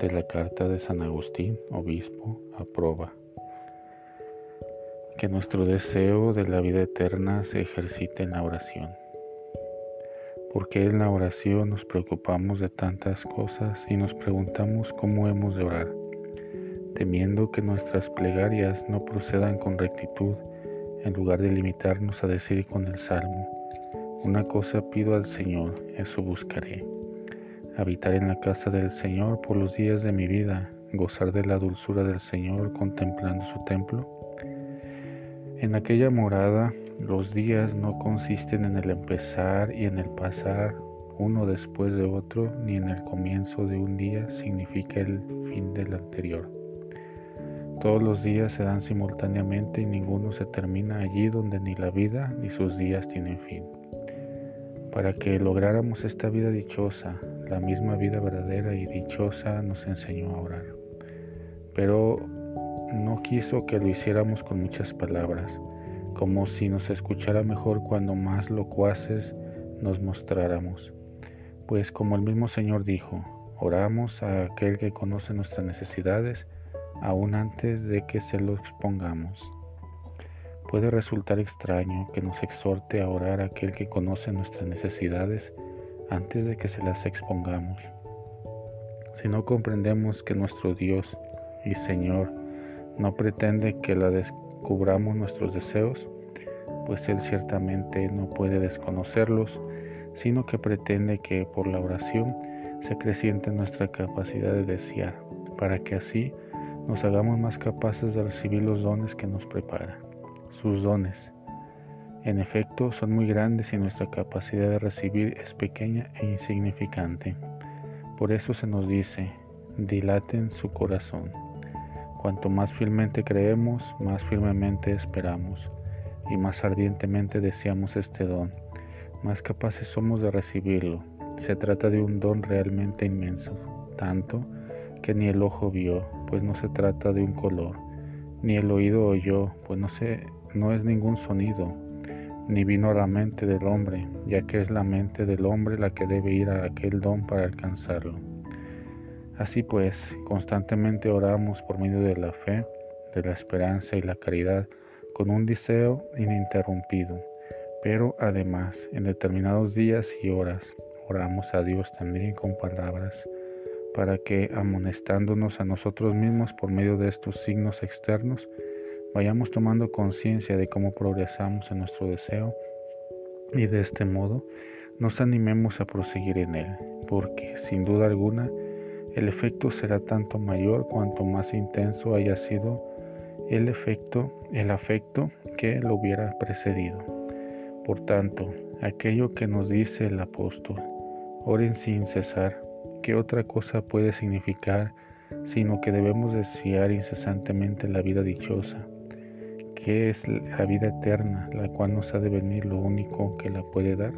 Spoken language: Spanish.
de la carta de San Agustín, obispo, aproba. Que nuestro deseo de la vida eterna se ejercite en la oración. Porque en la oración nos preocupamos de tantas cosas y nos preguntamos cómo hemos de orar, temiendo que nuestras plegarias no procedan con rectitud, en lugar de limitarnos a decir con el Salmo, una cosa pido al Señor, eso buscaré habitar en la casa del Señor por los días de mi vida, gozar de la dulzura del Señor contemplando su templo. En aquella morada los días no consisten en el empezar y en el pasar uno después de otro, ni en el comienzo de un día significa el fin del anterior. Todos los días se dan simultáneamente y ninguno se termina allí donde ni la vida ni sus días tienen fin. Para que lográramos esta vida dichosa, la misma vida verdadera y dichosa nos enseñó a orar. Pero no quiso que lo hiciéramos con muchas palabras, como si nos escuchara mejor cuando más locuaces nos mostráramos. Pues como el mismo Señor dijo, oramos a aquel que conoce nuestras necesidades aún antes de que se lo expongamos. Puede resultar extraño que nos exhorte a orar a aquel que conoce nuestras necesidades antes de que se las expongamos. Si no comprendemos que nuestro Dios y Señor no pretende que la descubramos nuestros deseos, pues Él ciertamente no puede desconocerlos, sino que pretende que por la oración se creciente nuestra capacidad de desear, para que así nos hagamos más capaces de recibir los dones que nos prepara, sus dones, en efecto, son muy grandes y nuestra capacidad de recibir es pequeña e insignificante. Por eso se nos dice, dilaten su corazón. Cuanto más firmemente creemos, más firmemente esperamos y más ardientemente deseamos este don, más capaces somos de recibirlo. Se trata de un don realmente inmenso, tanto que ni el ojo vio, pues no se trata de un color, ni el oído oyó, pues no, se, no es ningún sonido, ni vino a la mente del hombre, ya que es la mente del hombre la que debe ir a aquel don para alcanzarlo. Así pues, constantemente oramos por medio de la fe, de la esperanza y la caridad, con un deseo ininterrumpido. Pero además, en determinados días y horas, oramos a Dios también con palabras, para que, amonestándonos a nosotros mismos por medio de estos signos externos, vayamos tomando conciencia de cómo progresamos en nuestro deseo y de este modo nos animemos a proseguir en él, porque sin duda alguna el efecto será tanto mayor cuanto más intenso haya sido el efecto, el afecto que lo hubiera precedido. Por tanto, aquello que nos dice el apóstol, oren sin cesar, ¿qué otra cosa puede significar sino que debemos desear incesantemente la vida dichosa? Que es la vida eterna, la cual nos ha de venir lo único que la puede dar.